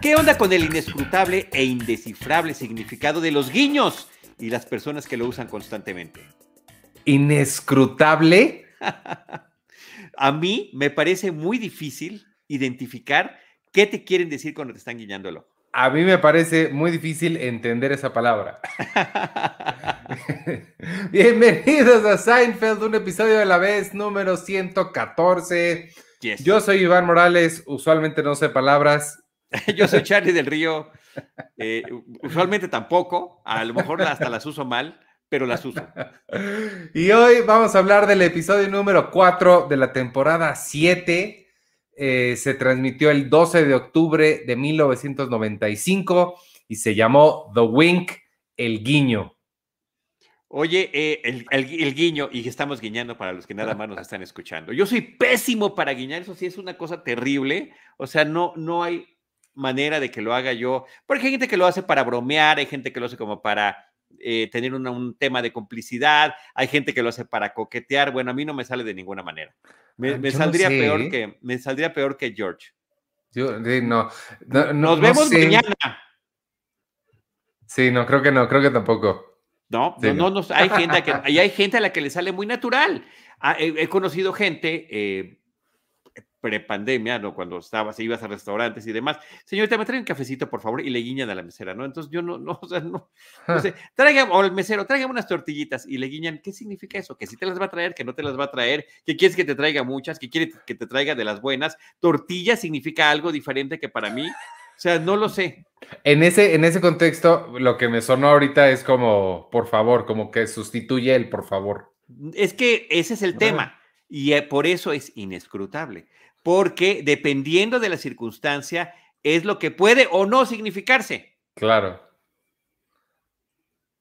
¿Qué onda con el inescrutable e indescifrable significado de los guiños y las personas que lo usan constantemente? ¿Inescrutable? A mí me parece muy difícil identificar qué te quieren decir cuando te están guiñando el ojo. A mí me parece muy difícil entender esa palabra. Bienvenidos a Seinfeld, un episodio de la vez número 114. Yes. Yo soy Iván Morales, usualmente no sé palabras. Yo soy Charlie del Río. eh, usualmente tampoco, a lo mejor hasta las uso mal, pero las uso. Y hoy vamos a hablar del episodio número 4 de la temporada 7. Eh, se transmitió el 12 de octubre de 1995 y se llamó The Wink, el guiño. Oye, eh, el, el- el guiño, y estamos guiñando para los que nada más nos están escuchando. Yo soy pésimo para guiñar, eso sí es una cosa terrible. O sea, no, no hay manera de que lo haga yo. Porque hay gente que lo hace para bromear, hay gente que lo hace como para eh, tener una- un tema de complicidad, hay gente que lo hace para coquetear. Bueno, a mí no me sale de ninguna manera. Me, Ah, me yo no saldría sé, peor que me saldría peor que George. Yo, no, no, no- Nos no vemos sé. mañana. Sí, no, creo que no, creo que tampoco. No, Sí, no, no. hay gente que, hay gente a la que le sale muy natural. Ah, he, he conocido gente eh, prepandemia, ¿no? Cuando estabas, ibas a restaurantes y demás. Señorita, me trae un cafecito, por favor, y le guiñan a la mesera, ¿no? Entonces yo no, no, o sea, no, no sé, traiga, o el mesero, tráigame unas tortillitas y le guiñan, ¿qué significa eso? Que si te las va a traer, que no te las va a traer, que quieres que te traiga muchas, que quiere que te traiga de las buenas. Tortilla significa algo diferente que para mí. O sea, no lo sé. En ese, en ese contexto, lo que me sonó ahorita es como, por favor, como que sustituye el por favor. Es que ese es el tema y eh, por eso es inescrutable, porque dependiendo de la circunstancia es lo que puede o no significarse, Claro.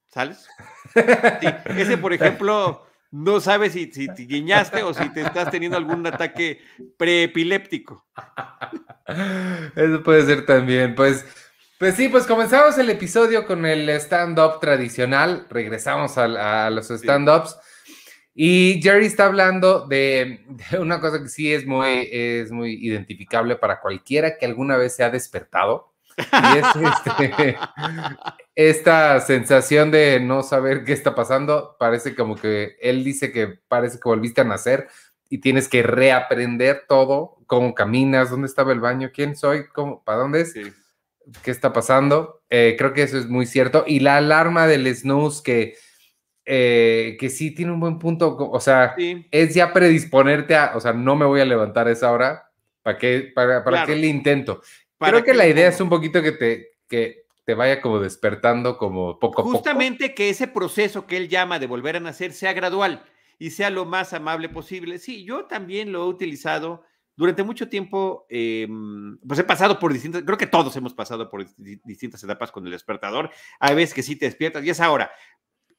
¿sabes? Sí, ese, por ejemplo, no sabes si, si te guiñaste o si te estás teniendo algún ataque preepiléptico. Eso puede ser también. Pues, pues sí, pues comenzamos el episodio con el stand-up tradicional. Regresamos a, los stand-ups. Y Jerry está hablando de, de una cosa que sí es muy, es muy identificable para cualquiera que alguna vez se ha despertado. Y es este, esta sensación de no saber qué está pasando. Parece como que él dice que parece que volviste a nacer y tienes que reaprender todo, cómo caminas, dónde estaba el baño, quién soy, cómo, para dónde es, Sí. qué está pasando. Eh, creo que eso es muy cierto. Y la alarma del snooze que, eh, que sí tiene un buen punto, o sea, Sí. es ya predisponerte a, o sea, no me voy a levantar a esa hora, ¿para qué, para, para Claro. qué le intento? ¿Para Creo que la idea es un poquito que te, que te vaya como despertando como poco a poco. Justamente que ese proceso que él llama de volver a nacer sea gradual y sea lo más amable posible. Sí, yo también lo he utilizado durante mucho tiempo, eh, pues he pasado por distintas, creo que todos hemos pasado por di- distintas etapas con el despertador. Hay veces que sí te despiertas y es ahora.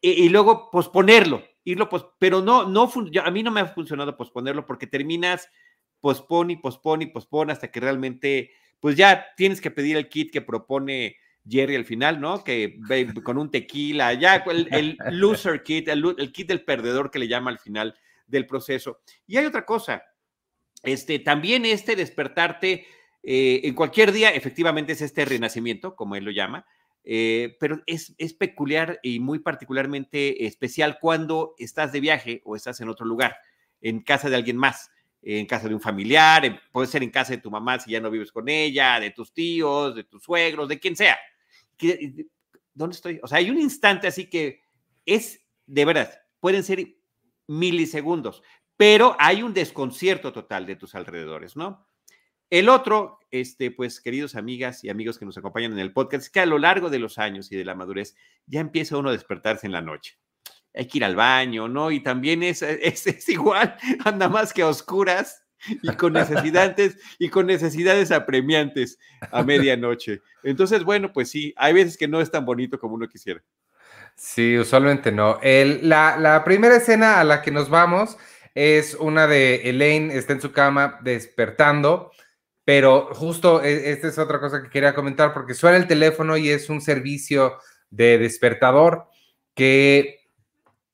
Y, luego posponerlo, irlo, pos- pero no, no, a mí no me ha funcionado posponerlo porque terminas pospone y pospone y pospone hasta que realmente, pues ya tienes que pedir el kit que propone Jerry al final, ¿no? Que con un tequila, ya el, loser kit, el kit del perdedor que le llama al final del proceso. Y hay otra cosa, este, también este despertarte eh, en cualquier día, efectivamente es este renacimiento, como él lo llama, eh, pero es, es peculiar y muy particularmente especial cuando estás de viaje o estás en otro lugar, en casa de alguien más, en casa de un familiar, en- puede ser en casa de tu mamá si ya no vives con ella, de tus tíos, de tus suegros, de quien sea. ¿Dónde estoy? O sea, hay un instante así que es, de verdad, pueden ser milisegundos, pero hay un desconcierto total de tus alrededores, ¿no? El otro, este, pues, queridos amigas y amigos que nos acompañan en el podcast, es que a lo largo de los años y de la madurez ya empieza uno a despertarse en la noche. Hay que ir al baño, ¿no? Y también es, es, es igual, anda más que a oscuras y con necesidades y con necesidades apremiantes a medianoche. Entonces, bueno, pues sí, hay veces que no es tan bonito como uno quisiera. Sí, usualmente no. El- la, la primera escena a la que nos vamos es una de Elaine, está en su cama despertando, pero justo e- esta es otra cosa que quería comentar porque suena el teléfono y es un servicio de despertador que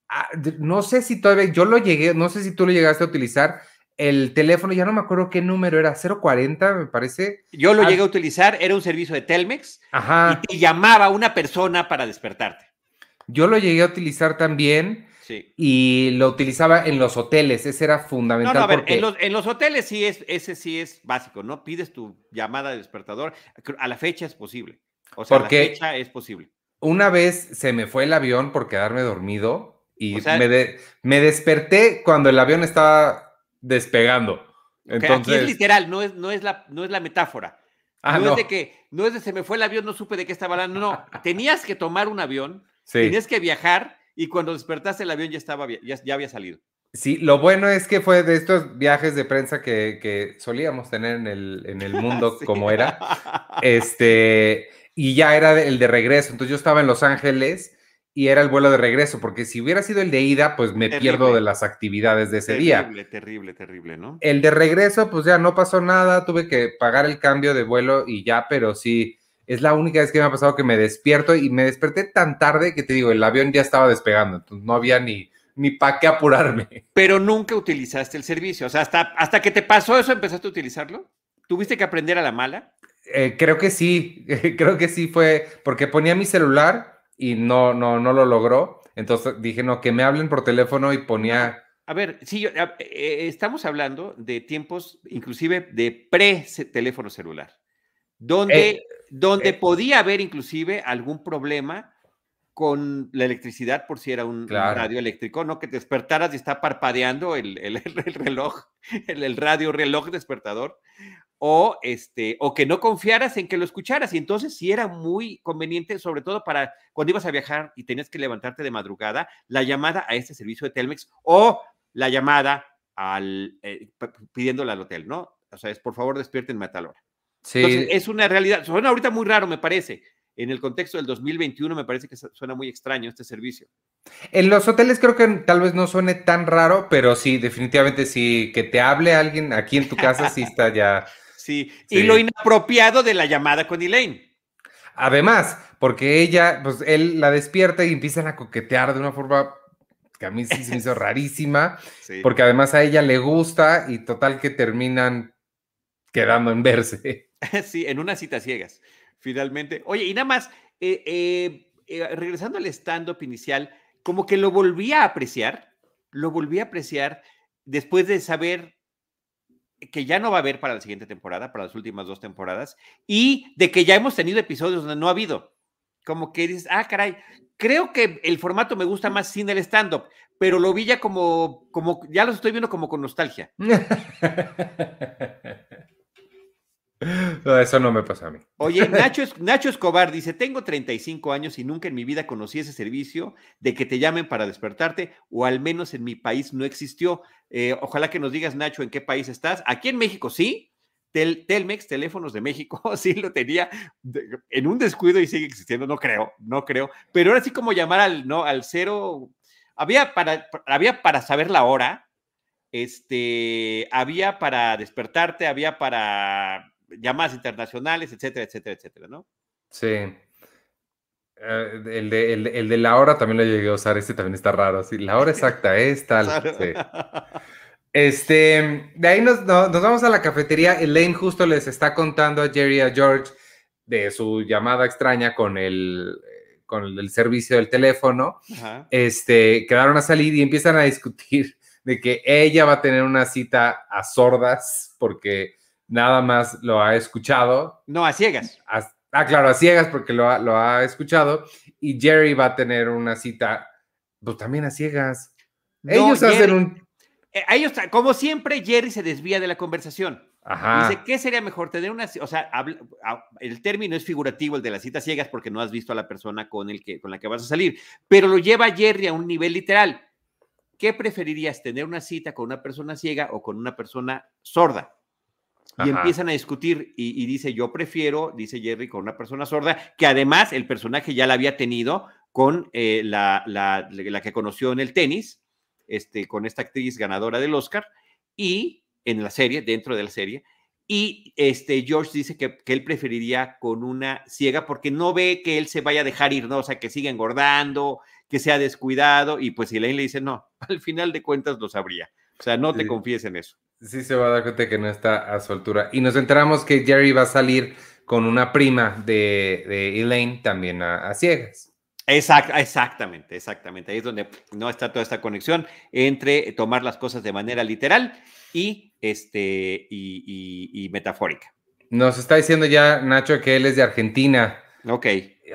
Ah, no sé si todavía, yo lo llegué, no sé si tú lo llegaste a utilizar. El teléfono, ya no me acuerdo qué número era, 040, me parece. Yo lo llegué a utilizar, era un servicio de Telmex Ajá. y te llamaba una persona para despertarte. Yo lo llegué a utilizar también Sí. y lo utilizaba en los hoteles, ese era fundamental. no, a ver, porque- en los, en los hoteles sí es, ese sí es básico, ¿no? Pides tu llamada de despertador. A la fecha es posible. O sea, a Porque- la fecha es posible. Una vez se me fue el avión por quedarme dormido y O sea- me, de- me desperté cuando el avión estaba despegando. Ok, Aquí es Entonces, literal, no es, no es, la, no es la metáfora. ah, no, no, es de que, no es de se me fue el avión, no supe de qué estaba hablando. No, tenías que tomar un avión, sí. tenías que viajar y cuando despertaste el avión ya estaba, ya, ya había salido. Sí, lo bueno es que fue de estos viajes de prensa que, que solíamos tener en el, en el mundo Sí. como era. Este, y ya era el de regreso. Entonces yo estaba en Los Ángeles y era el vuelo de regreso, porque si hubiera sido el de ida, pues me pierdo de las actividades de ese día. Terrible, terrible, terrible, ¿no? El de regreso, pues ya no pasó nada, tuve que pagar el cambio de vuelo y ya, pero sí, es la única vez que me ha pasado que me despierto y me desperté tan tarde que te digo, el avión ya estaba despegando, entonces no había ni, ni para qué apurarme. Pero nunca utilizaste el servicio. O sea, hasta, hasta que te pasó eso, empezaste a utilizarlo. ¿Tuviste que aprender a la mala? Eh, creo que sí, creo que sí fue, porque ponía mi celular y no, no, no lo logró, entonces dije, no, que me hablen por teléfono y ponía... A ver, sí, yo- a- eh, estamos hablando de tiempos, inclusive de pre-teléfono celular, donde, Eh, donde eh. podía haber inclusive algún problema con la electricidad por si era un, radio eléctrico, ¿no? Que te despertaras y está parpadeando el, el- el reloj, el, el radio reloj despertador, o, este, o que no confiaras en que lo escucharas. Y entonces sí era muy conveniente, sobre todo para cuando ibas a viajar y tenías que levantarte de madrugada, la llamada a este servicio de Telmex o la llamada al, eh, p- pidiéndole al hotel, ¿no? O sea, es por favor despiértenme a tal hora. Sí, Entonces, es una realidad. Suena ahorita muy raro, me parece. En el contexto del 2021 me parece que su- suena muy extraño este servicio. En los hoteles creo que tal vez no suene tan raro, pero sí, definitivamente sí, que te hable alguien aquí en tu casa, sí está ya. Sí. Sí. Y lo inapropiado de la llamada con Elaine. Además, porque ella, pues él la despierta y empiezan a coquetear de una forma que a mí sí se me hizo rarísima, Sí. porque además a ella le gusta y total que terminan quedando en verse. Sí, en unas citas ciegas, finalmente. Oye, y nada más, eh, eh, eh, regresando al stand-up inicial, como que lo volví a apreciar, lo volví a apreciar después de saber que ya no va a haber para la siguiente temporada, para las últimas dos temporadas, y de que ya hemos tenido episodios donde no ha habido. Como que dices, ah, caray, creo que el formato me gusta más sin el stand-up, pero lo vi ya como, como, ya los estoy viendo como con nostalgia. No, eso no me pasa a mí. Oye, Nacho, Nacho Escobar dice, tengo 35 años y nunca en mi vida conocí ese servicio de que te llamen para despertarte, o al menos en mi país no existió. Eh, ojalá que nos digas, Nacho, en qué país estás. Aquí en México sí. Tel- Telmex, teléfonos de México, sí lo tenía en un descuido y sigue existiendo, no creo, no creo. Pero ahora sí como llamar al, no, al cero, había para, había para saber la hora, este, había para despertarte, había para llamadas internacionales, etcétera, etcétera, etcétera, ¿no? Sí. Eh, el, de, el, el de la hora también lo llegué a usar, este también está raro. Sí, la hora exacta es tal. sí. Este, de ahí nos, no- nos vamos a la cafetería. Elaine justo les está contando a Jerry y a George de su llamada extraña con el, con el servicio del teléfono. Ajá. Este, quedaron a salir y empiezan a discutir de que ella va a tener una cita a sordas porque nada más lo ha escuchado. No, a ciegas. a- ah, claro, a ciegas porque lo ha, lo ha escuchado. Y Jerry va a tener una cita, pues también a ciegas. No, Ellos hacen un... eh, ellos, como siempre, Jerry se desvía de la conversación. Ajá. Dice, ¿qué sería mejor tener una, o sea, habla- el término es figurativo, el de las citas ciegas, porque no has visto a la persona con, el que, con la que vas a salir, pero lo lleva Jerry a un nivel literal. ¿Qué preferirías, tener una cita con una persona ciega o con una persona sorda? Y Ajá. empiezan a discutir y, y dice, yo prefiero, dice Jerry, con una persona sorda, que además el personaje ya la había tenido con eh, la, la, la que conoció en el tenis, este, con esta actriz ganadora del Oscar, y en la serie, dentro de la serie, y este, George dice que, que él preferiría con una ciega porque no ve que él se vaya a dejar ir, ¿no? O sea, que siga engordando, que se ha descuidado y pues Elaine le dice, no, al final de cuentas lo sabría. O sea, no te confíes en eso. Sí, se va a dar cuenta que no está a su altura. Y nos enteramos que Jerry va a salir con una prima de, Elaine también a, ciegas. exactamente, exactamente. Ahí es donde no está toda esta conexión entre tomar las cosas de manera literal y, este, y, metafórica. Nos está diciendo ya Nacho que él es de Argentina. Ok.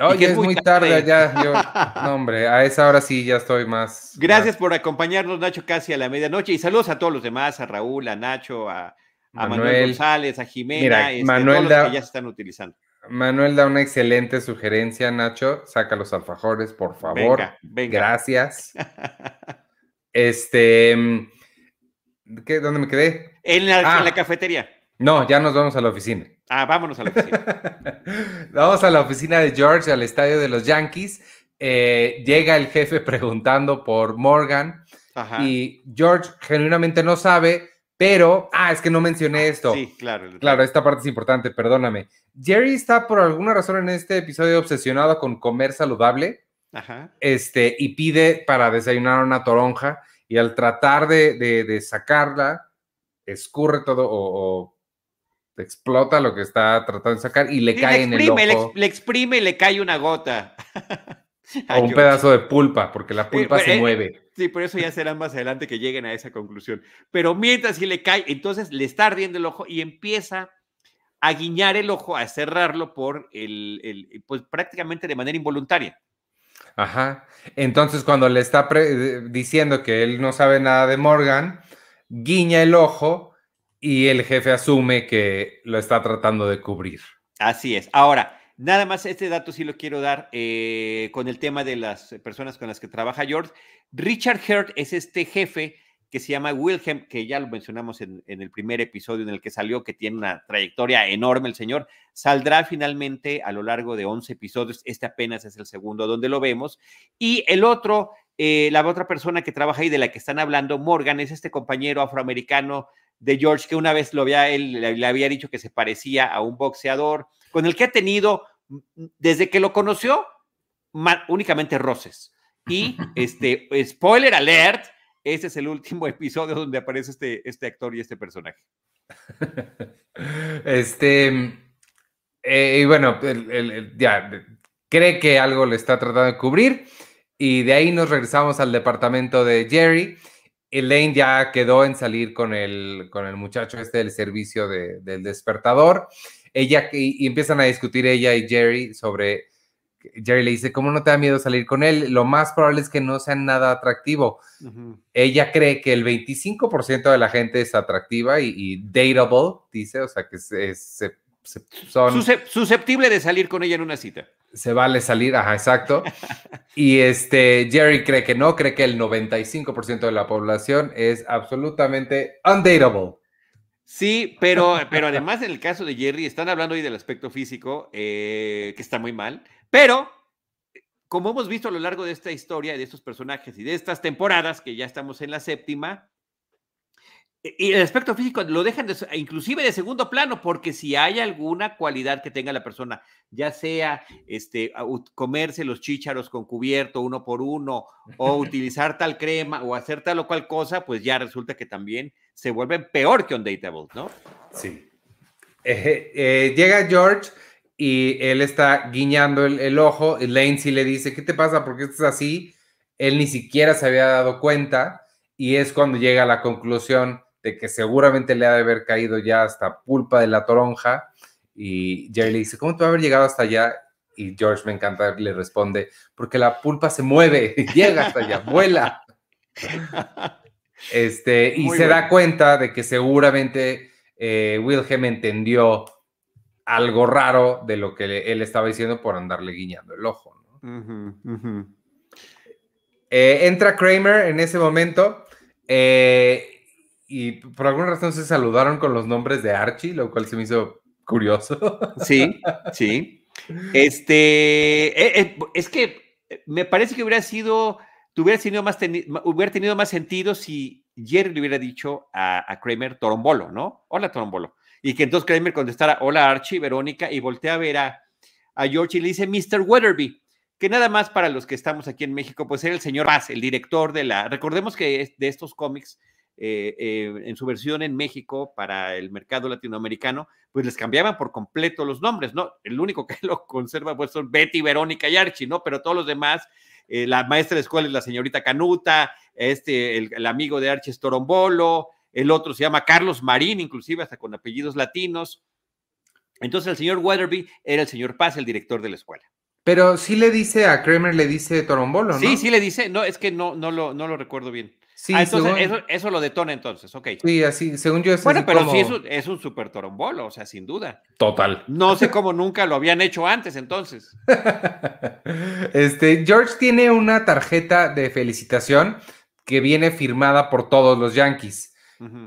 Oye, es muy tarde, ya. no, hombre, a esa hora sí ya estoy más. Gracias por acompañarnos, Nacho, casi a la medianoche. Y saludos a todos los demás, a Raúl, a Nacho, a, Manuel, González, a Jimena, este, Manuel todos que ya se están utilizando. Manuel da una excelente sugerencia, Nacho. Saca los alfajores, por favor. Venga, venga. Gracias. este. ¿qué, ¿Dónde me quedé? En la, en la ah. cafetería. No, ya nos vamos a la oficina. Ah, vámonos a la oficina. Vamos a la oficina de George, al estadio de los Yankees. Eh, llega el jefe preguntando por Morgan y George genuinamente no sabe, pero, ah, es que no mencioné esto. Sí, claro. Claro, esta parte es importante, perdóname. Jerry está por alguna razón en este episodio obsesionado con comer saludable. Ajá. Este, y pide para desayunar una toronja y al tratar de, sacarla, escurre todo o explota lo que está tratando de sacar y le cae en el ojo. Le, exprime y le cae una gota. o un pedazo de pulpa, porque la pulpa se eh, mueve. Sí, por eso ya será más adelante que lleguen a esa conclusión. Pero mientras sí le cae, entonces le está ardiendo el ojo y empieza a guiñar el ojo, a cerrarlo por el, pues prácticamente de manera involuntaria. Ajá. Entonces, cuando le está diciendo que él no sabe nada de Morgan, guiña el ojo y el jefe asume que lo está tratando de cubrir. Así es. Ahora, nada más este dato sí lo quiero dar eh, con el tema de las personas con las que trabaja George. Richard Hurt es este jefe que se llama Wilhelm, que ya lo mencionamos en, el primer episodio en el que salió, que tiene una trayectoria enorme el señor, saldrá finalmente a lo largo de 11 episodios, este apenas es el segundo donde lo vemos, y el otro, eh, la otra persona que trabaja ahí de la que están hablando, Morgan, es este compañero afroamericano de George, que una vez lo había, él le había dicho que se parecía a un boxeador, con el que ha tenido, mm, desde que lo conoció, únicamente roces. Y este, spoiler alert, ese es el último episodio donde aparece este, este actor y este personaje. Este, eh, y bueno, ya cree que algo le está tratando de cubrir. Y de ahí nos regresamos al departamento de Jerry Elaine ya quedó en salir con el, con el muchacho este del servicio del despertador. Ella y, empiezan a discutir ella y Jerry sobre. Jerry le dice, ¿cómo no te da miedo salir con él? Lo más probable es que no sea nada atractivo. Ella cree que el 25% de la gente es atractiva y, dateable, dice, o sea, que se, son... Susceptible de salir con ella en una cita se vale salir, ajá, exacto. Y este, Jerry cree que no, cree que el 95% de la población es absolutamente undateable. Sí, pero, pero además en el caso de Jerry, están hablando hoy del aspecto físico, eh, que está muy mal, pero como hemos visto a lo largo de esta historia, de estos personajes y de estas temporadas, que ya estamos en la séptima, y el aspecto físico lo dejan inclusive de segundo plano, porque si hay alguna cualidad que tenga la persona, ya sea este, comerse los chícharos con cubierto uno por uno, o utilizar tal crema, o hacer tal o cual cosa, pues ya resulta que también se vuelven peor que un dateable, ¿no? Sí. Eh, eh, llega George y él está guiñando el, el ojo. Lane sí le dice, ¿qué te pasa? ¿Por qué estás así? Él ni siquiera se había dado cuenta y es cuando llega a la conclusión de que seguramente le ha de haber caído ya hasta pulpa de la toronja. Y Jerry le dice, ¿cómo te va a haber llegado hasta allá? Y George me encanta, le responde, porque la pulpa se mueve, llega hasta allá, vuela. Este, y se da cuenta de que seguramente eh, Wilhelm entendió algo raro de lo que él estaba diciendo por andarle guiñando el ojo. Eh, entra Kramer en ese momento. Eh, y por alguna razón se saludaron con los nombres de Archie, lo cual se me hizo curioso. Sí, sí. Este, eh, eh, es que me parece que hubiera sido, hubiera tenido más, hubiera tenido más sentido si Jerry le hubiera dicho a, Kramer Torombolo, ¿no? Hola Torombolo. Y que entonces Kramer contestara, hola Archie, Verónica, y voltea a ver a, a George y le dice Mr. Weatherby, que nada más para los que estamos aquí en México, pues era el señor Paz, el director de la, recordemos que de estos cómics, eh, eh, en su versión en México para el mercado latinoamericano, pues les cambiaban por completo los nombres, ¿no? El único que lo conserva pues son Betty, Verónica y Archie, ¿no? Pero todos los demás, eh, la maestra de escuela es la señorita Canuta, este, el, amigo de Archie es Torombolo, el otro se llama Carlos Marín, inclusive hasta con apellidos latinos. Entonces el señor Weatherby era el señor Paz, el director de la escuela. Pero sí le dice a Kramer, le dice Torombolo, ¿no? Sí, sí le dice, no, es que no, no, lo, no lo recuerdo bien. Sí, ah, entonces eso, eso, lo detona entonces, ok. Sí, así, según yo es Bueno, pero sí es un, es un super torombolo, o sea, sin duda. Total. No sé cómo nunca lo habían hecho antes, entonces. este, George tiene una tarjeta de felicitación que viene firmada por todos los Yankees.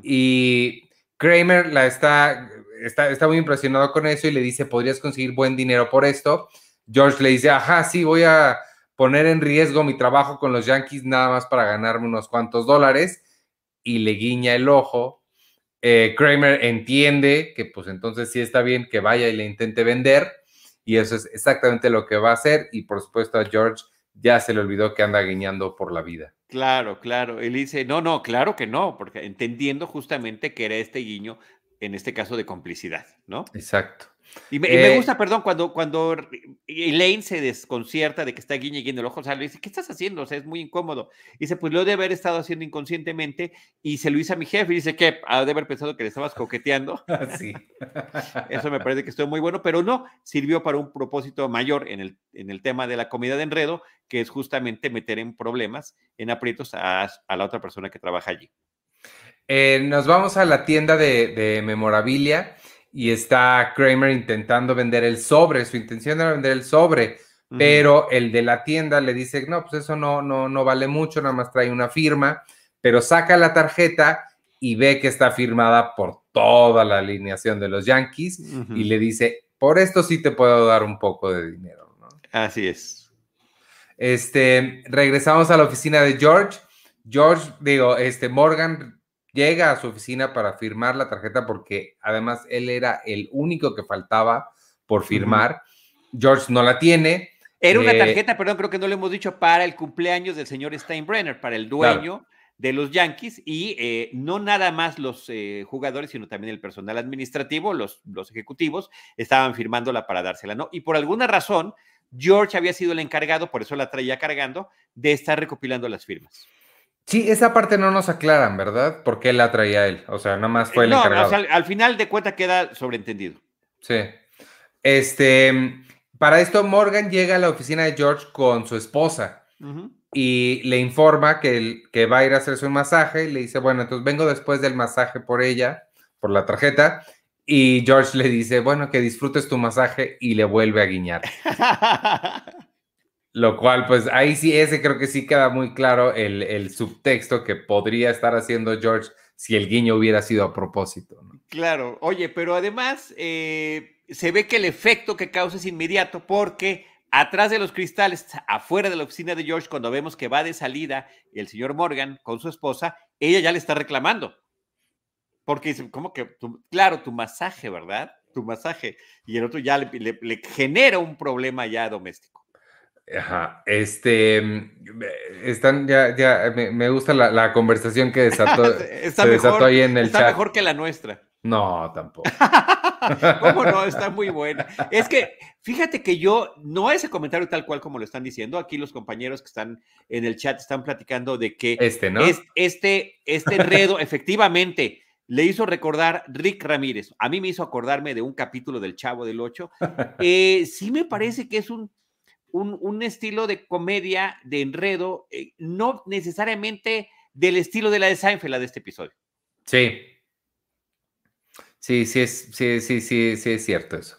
Y Kramer la está, está, está muy impresionado con eso y le dice, podrías conseguir buen dinero por esto. George le dice, ajá, sí, voy a poner en riesgo mi trabajo con los Yankees nada más para ganarme unos cuantos dólares y le guiña el ojo. Eh, Kramer entiende que pues entonces sí está bien que vaya y le intente vender y eso es exactamente lo que va a hacer y por supuesto a George ya se le olvidó que anda guiñando por la vida. Claro, claro. Él dice, no, no, claro que no, porque entendiendo justamente que era este guiño, en este caso de complicidad, ¿no? Exacto. Y me, eh, gusta, perdón, cuando, cuando Elaine se desconcierta de que está guiñe guiñando el ojo, o sea, le dice, ¿qué estás haciendo? O sea, es muy incómodo. Y dice, pues lo he de haber estado haciendo inconscientemente y se lo hice a mi jefe y dice, ¿qué? Ha de haber pensado que le estabas coqueteando. Sí. Eso me parece que estoy muy bueno, pero no, sirvió para un propósito mayor en el, en el tema de la comida de enredo, que es justamente meter en problemas, en aprietos a, la otra persona que trabaja allí. Eh, nos vamos a la tienda de, de memorabilia y está Kramer intentando vender el sobre, su intención era vender el sobre, pero el de la tienda le dice, no, pues eso no, no, no vale mucho, nada más trae una firma, pero saca la tarjeta y ve que está firmada por toda la alineación de los Yankees y le dice, por esto sí te puedo dar un poco de dinero. ¿no? Así es. Este, regresamos a la oficina de George. George, digo, este, Morgan llega a su oficina para firmar la tarjeta porque además él era el único que faltaba por firmar. George no la tiene. Era una eh, tarjeta, perdón, creo que no le hemos dicho, para el cumpleaños del señor Steinbrenner, para el dueño de los Yankees y eh, no nada más los eh, jugadores, sino también el personal administrativo, los, los ejecutivos, estaban firmándola para dársela, ¿no? Y por alguna razón, George había sido el encargado, por eso la traía cargando, de estar recopilando las firmas. Sí, esa parte no nos aclaran, ¿verdad? ¿Por qué la traía él? O sea, nada más fue el no, encargado. al final de cuenta queda sobreentendido. Sí. Este, para esto Morgan llega a la oficina de George con su esposa y le informa que, que va a ir a hacerse un masaje y le dice, bueno, entonces vengo después del masaje por ella, por la tarjeta, y George le dice, bueno, que disfrutes tu masaje y le vuelve a guiñar. Lo cual, pues ahí sí, ese creo que sí queda muy claro el, subtexto que podría estar haciendo George si el guiño hubiera sido a propósito. Claro, oye, pero además eh, se ve que el efecto que causa es inmediato porque atrás de los cristales, afuera de la oficina de George, cuando vemos que va de salida el señor Morgan con su esposa, ella ya le está reclamando. Porque dice, ¿cómo que? claro, tu masaje, ¿verdad? Tu masaje. Y el otro ya le genera un problema ya doméstico. Ajá, este, mm, están ya, ya, me, gusta la, conversación que desató, se desató ahí en el está mejor que la nuestra. No, tampoco. ¿Cómo no? Está muy buena. Es que, fíjate que yo, no ese comentario tal cual como lo están diciendo, aquí los compañeros que están en el chat están platicando de que este, ¿no? este, este enredo, efectivamente, le hizo recordar Rick Ramírez. A mí me hizo acordarme de un capítulo del Chavo del Ocho. Eh, sí me parece que es un un, estilo de comedia, de enredo, eh, no necesariamente del estilo de la de Seinfeld, la de este episodio. Sí. Sí, sí es, sí, sí, sí, sí es cierto eso.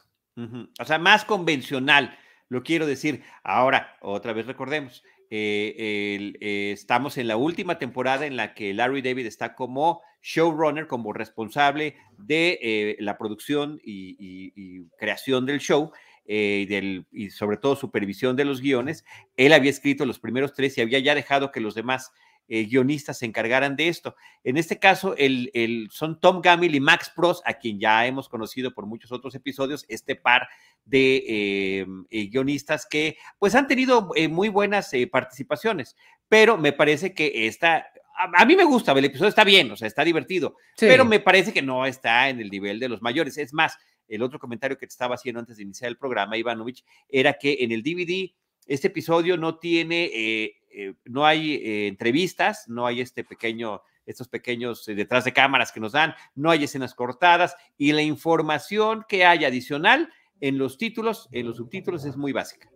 O sea, más convencional, lo quiero decir. Ahora, otra vez recordemos, eh, eh, estamos en la última temporada en la que Larry David está como showrunner, como responsable de la producción y, creación del show. Eh, y sobre todo supervisión de los guiones, él había escrito los primeros tres y había ya dejado que los demás eh, guionistas se encargaran de esto. En este caso, el, el, son Tom Gamil y Max Pross, a quien ya hemos conocido por muchos otros episodios, este par de eh, eh, guionistas que pues han tenido muy buenas participaciones, pero me parece que esta, a, mí me gusta, el episodio está bien, o sea, está divertido, pero me parece que no está en el nivel de los mayores. Es más, el otro comentario que te estaba haciendo antes de iniciar el programa, Ivanovich, era que en el DVD este episodio no tiene, eh, eh, no hay eh, entrevistas, no hay este pequeño, estos pequeños detrás de cámaras que nos dan, no hay escenas cortadas y la información que hay adicional en los títulos, en los subtítulos es muy básica.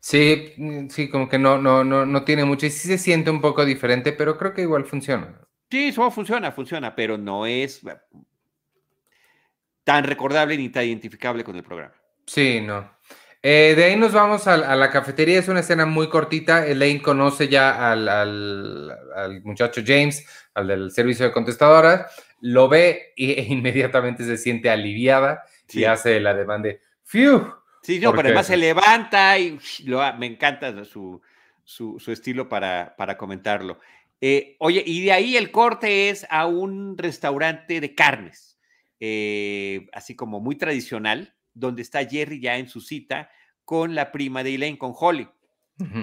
Sí, mm, sí, como que no, no, no, no tiene mucho y sí se siente un poco diferente, pero creo que igual funciona. Sí, eso funciona, funciona, pero no es tan recordable ni tan identificable con el programa. Sí, no. Eh, de ahí nos vamos a, la cafetería, es una escena muy cortita. Elaine conoce ya al, muchacho James, al del servicio de contestadoras, lo ve e inmediatamente se siente aliviada y hace la demanda de ¡Fiu! Sí, no, pero además se levanta y me encanta su, estilo para, para comentarlo. Eh, oye, y de ahí el corte es a un restaurante de carnes, eh, así como muy tradicional, donde está Jerry ya en su cita con la prima de Elaine, con Holly.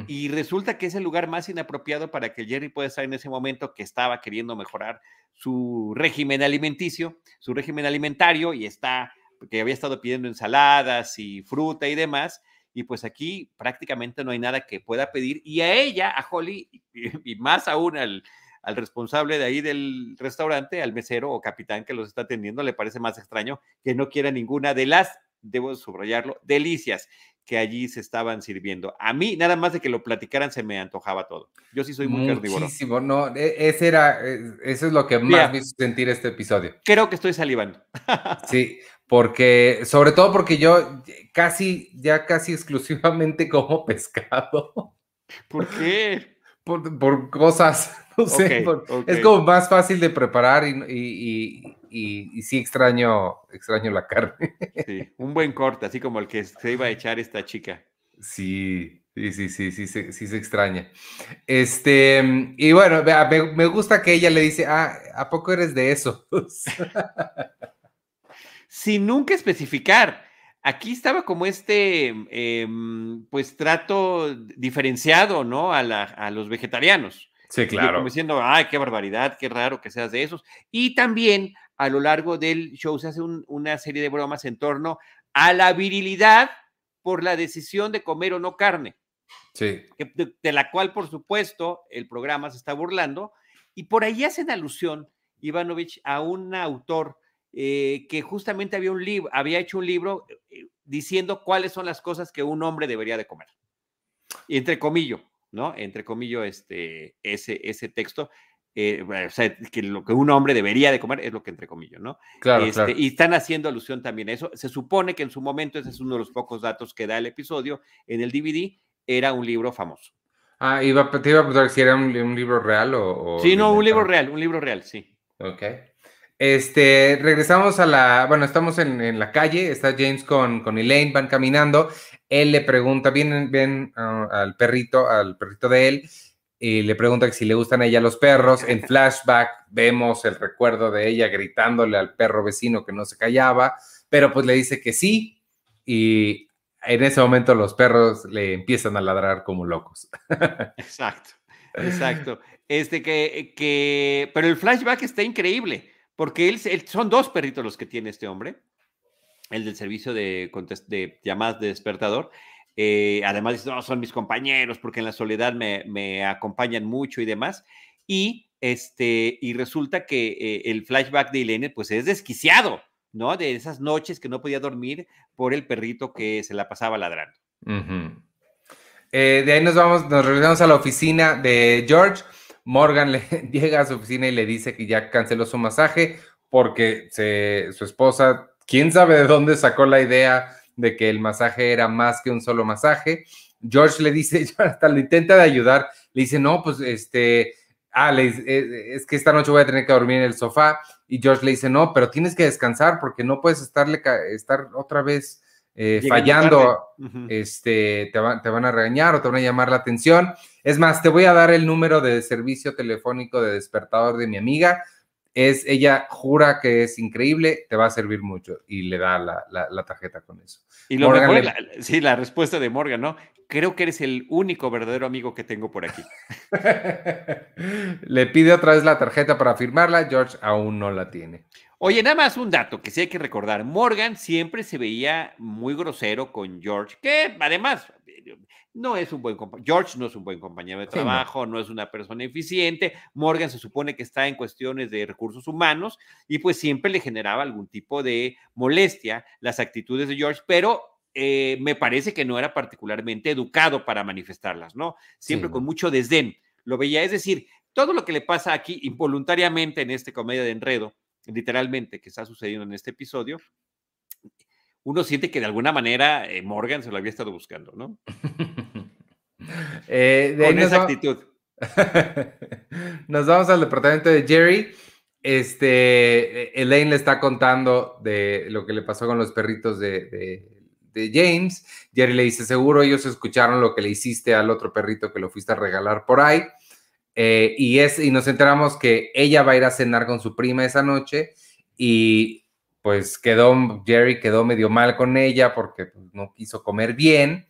Y resulta que es el lugar más inapropiado para que Jerry pueda estar en ese momento que estaba queriendo mejorar su régimen alimenticio, su régimen alimentario, y está, que había estado pidiendo ensaladas y fruta y demás. Y pues aquí prácticamente no hay nada que pueda pedir. Y a ella, a Holly, y, más aún al, al responsable de ahí del restaurante, al mesero o capitán que los está atendiendo, le parece más extraño que no quiera ninguna de las debo subrayarlo, delicias que allí se estaban sirviendo. A mí, nada más de que lo platicaran, se me antojaba todo. Yo sí soy muy carnívoro. Muchísimo, no, e, ese era, e, eso es lo que más me hizo sentir este episodio. Creo que estoy salivando. sí, porque, sobre todo porque yo casi, ya casi exclusivamente como pescado. ¿Por qué? Por, cosas, no sé, es como más fácil de preparar y y, sí extraño, extraño la carne. Sí, un buen corte, así como el que se iba a echar esta chica. Sí, sí, sí, sí, sí, sí, se extraña. Este, y bueno, me, me gusta que ella le dice, ah, ¿a poco eres de eso? Sin nunca especificar. Aquí estaba como este, em, pues, trato diferenciado, ¿no? A, la, a los vegetarianos. Sí, claro. Como diciendo, ay, qué barbaridad, qué raro que seas de esos. Y también a lo largo del show se hace una serie de bromas en torno a la virilidad por la decisión de comer o no carne. Sí. De, la cual, por supuesto, el programa se está burlando. Y por ahí hacen alusión, Ivanovich, a un autor eh, que justamente había, un libro, había hecho un libro eh, diciendo cuáles son las cosas que un hombre debería de comer. Entre comillas, ¿no? Entre comillas, este, ese, ese texto. Eh, o sea, que lo que un hombre debería de comer es lo que entre comillas, ¿no? Claro, este, Y están haciendo alusión también a eso. Se supone que en su momento, ese es uno de los pocos datos que da el episodio, en el DVD era un libro famoso. Ah, iba, te iba a preguntar si era un, libro real o, Sí, no, un libro real, un libro real, sí. Ok. Este, regresamos a la, bueno, estamos en, la calle, está James con, con Elaine, van caminando, él le pregunta, ven ah, al perrito, al perrito de él, y le pregunta si le gustan a ella los perros. En flashback vemos el recuerdo de ella gritándole al perro vecino que no se callaba, pero pues le dice que sí y en ese momento los perros le empiezan a ladrar como locos. Exacto, exacto. Este que, que, pero el flashback está increíble, porque él, son dos perritos los que tiene este hombre, el del servicio de, de llamadas de despertador, eh, además, no, son mis compañeros porque en la soledad me, acompañan mucho y demás. Y, este, y resulta que eh, el flashback de Irene, pues es desquiciado, ¿no? De esas noches que no podía dormir por el perrito que se la pasaba ladrando. Eh, de ahí nos vamos, nos regresamos a la oficina de George. Morgan le, llega a su oficina y le dice que ya canceló su masaje porque su esposa, quién sabe de dónde sacó la idea de que el masaje era más que un solo masaje. George le dice, hasta lo intenta de ayudar, le dice, no, pues este, ah, eh, es que esta noche voy a tener que dormir en el sofá. Y George le dice, no, pero tienes que descansar porque no puedes estarle, estar otra vez eh, fallando, este, te, te, van a regañar o te van a llamar la atención. Es más, te voy a dar el número de servicio telefónico de despertador de mi amiga. Es, ella jura que es increíble, te va a servir mucho y le da la, tarjeta con eso. Y lo mejor, sí, la respuesta de Morgan, ¿no? Creo que eres el único verdadero amigo que tengo por aquí. le pide otra vez la tarjeta para firmarla, George aún no la tiene. Oye, nada más un dato que sí hay que recordar. Morgan siempre se veía muy grosero con George, que además no es un buen George no es un buen compañero de trabajo, no. es una persona eficiente. Morgan se supone que está en cuestiones de recursos humanos y pues siempre le generaba algún tipo de molestia las actitudes de George, pero eh, me parece que no era particularmente educado para manifestarlas, ¿no? Siempre con mucho desdén. Lo veía, es decir, todo lo que le pasa aquí involuntariamente en este comedia de enredo literalmente, que está sucediendo en este episodio, uno siente que de alguna manera eh, Morgan se lo había estado buscando, ¿no? Eh, Con esa actitud. nos vamos al departamento de Jerry. Este, Elaine le está contando de lo que le pasó con los perritos de, James. Jerry le dice, seguro ellos escucharon lo que le hiciste al otro perrito que lo fuiste a regalar por ahí. Eh, y, es, y nos enteramos que ella va a ir a cenar con su prima esa noche y pues quedó, Jerry quedó medio mal con ella porque pues, no quiso comer bien,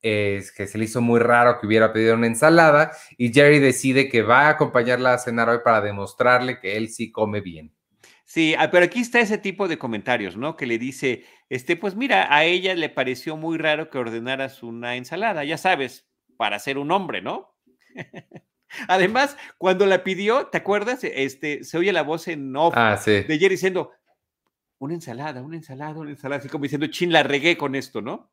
es que se le hizo muy raro que hubiera pedido una ensalada y Jerry decide que va a acompañarla a cenar hoy para demostrarle que él sí come bien. Sí, ah, pero aquí está ese tipo de comentarios, ¿no? Que le dice, este, pues mira, a ella le pareció muy raro que ordenaras una ensalada, ya sabes, para ser un hombre, ¿no? Además, cuando la pidió, ¿te acuerdas? Este, se oye la voz en off ah, de Jerry diciendo, una ensalada, una ensalada, una ensalada, así como diciendo, chin, la regué con esto, ¿no?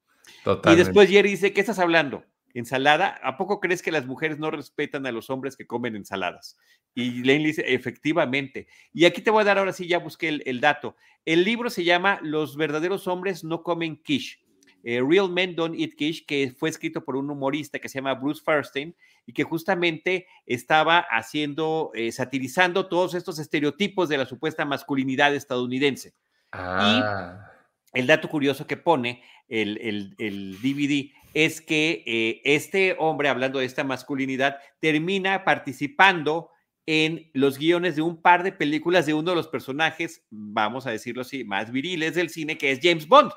Y después Jerry dice, ¿qué estás hablando? ¿Ensalada? ¿A poco crees que las mujeres no respetan a los hombres que comen ensaladas? Y Lane dice, efectivamente. Y aquí te voy a dar, ahora sí, ya busqué el, el dato. El libro se llama Los verdaderos hombres no comen quiche eh, Real Men Don't Eat Kish, que fue escrito por un humorista que se llama Bruce Firestein y que justamente estaba haciendo, eh, satirizando todos estos estereotipos de la supuesta masculinidad estadounidense. Ah. Y el dato curioso que pone el, DVD es que eh, este hombre, hablando de esta masculinidad, termina participando en los guiones de un par de películas de uno de los personajes, vamos a decirlo así, más viriles del cine, que es James Bond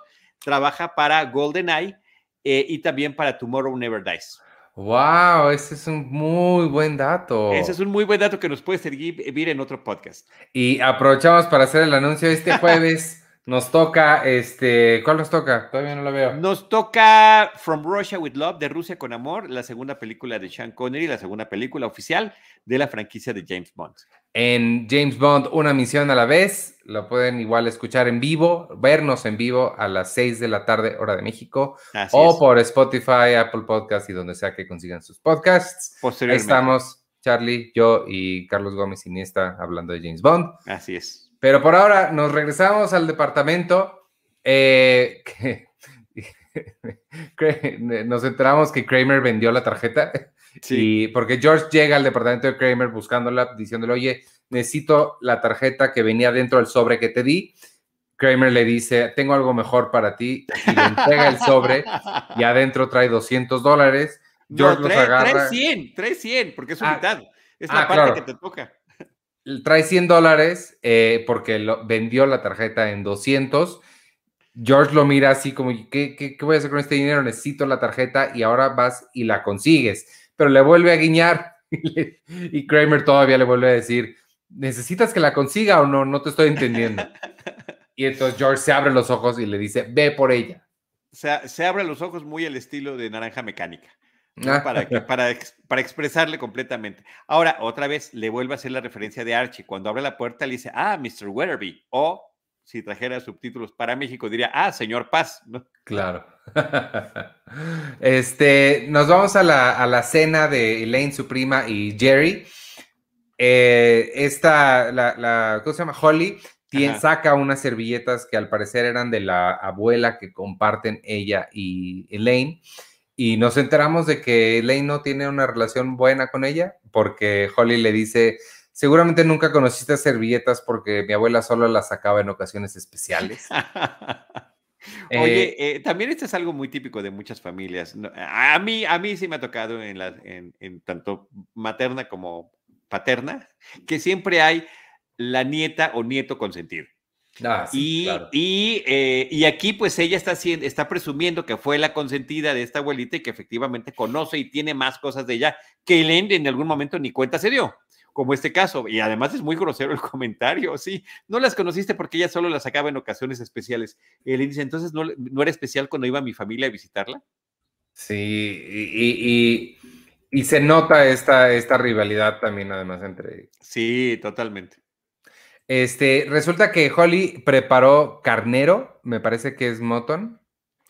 trabaja para GoldenEye eh, y también para Tomorrow Never Dies. Wow, ese es un muy buen dato. Ese es un muy buen dato que nos puede servir en otro podcast. Y aprovechamos para hacer el anuncio este jueves. Nos toca, este, ¿cuál nos toca? Todavía no lo veo. Nos toca From Russia with Love, de Rusia con Amor, la segunda película de Sean Connery, la segunda película oficial de la franquicia de James Bond. En James Bond, una misión a la vez, lo pueden igual escuchar en vivo, vernos en vivo a las 6 de la tarde, hora de México, o por Spotify, Apple Podcast y donde sea que consigan sus podcasts. estamos, Charlie, yo y Carlos Gómez Iniesta hablando de James Bond. Así es. Pero por ahora nos regresamos al departamento. Eh, nos enteramos que Kramer vendió la tarjeta. Sí. porque George llega al departamento de Kramer buscándola, diciéndole, oye, necesito la tarjeta que venía dentro del sobre que te di. Kramer le dice, tengo algo mejor para ti. Y le entrega el sobre y adentro trae 200 dólares. George los agarra. Trae 100, trae 100, porque es su ah, mitad. Es la ah, parte que te toca trae 100 dólares eh, porque lo, vendió la tarjeta en 200. George lo mira así como, ¿qué, ¿qué, voy a hacer con este dinero? Necesito la tarjeta y ahora vas y la consigues. Pero le vuelve a guiñar y Kramer todavía le vuelve a decir, ¿necesitas que la consiga o no? No te estoy entendiendo. Y entonces George se abre los ojos y le dice, ve por ella. Se, se abre los ojos muy al estilo de naranja mecánica. Para, para, para, expresarle completamente. Ahora, otra vez, le vuelve a hacer la referencia de Archie. Cuando abre la puerta, le dice, ah, Mr. Weatherby. O, si trajera subtítulos para México, diría, ah, señor Paz. Claro. este, nos vamos a la, a la, cena de Elaine, su prima, y Jerry. Eh, esta, la, la, ¿cómo se llama? Holly, saca unas servilletas que al parecer eran de la abuela que comparten ella y Elaine y nos enteramos de que Lane no tiene una relación buena con ella, porque Holly le dice, seguramente nunca conociste servilletas porque mi abuela solo las sacaba en ocasiones especiales. Oye, eh, también esto es algo muy típico de muchas familias. A mí, a mí sí me ha tocado en, la, en, tanto materna como paterna, que siempre hay la nieta o nieto consentido. Ah, y, eh, y, aquí pues ella está, está presumiendo que fue la consentida de esta abuelita y que efectivamente conoce y tiene más cosas de ella que Ellen en algún momento ni cuenta se dio como este caso. Y además es muy grosero el comentario, sí, no las conociste porque ella solo las sacaba en ocasiones especiales. Él dice, entonces, ¿no, ¿no era especial cuando iba mi familia a visitarla? Sí, y, y, se nota esta, esta rivalidad también además entre... Sí, totalmente. Este, resulta que Holly preparó carnero, me parece que es Moton.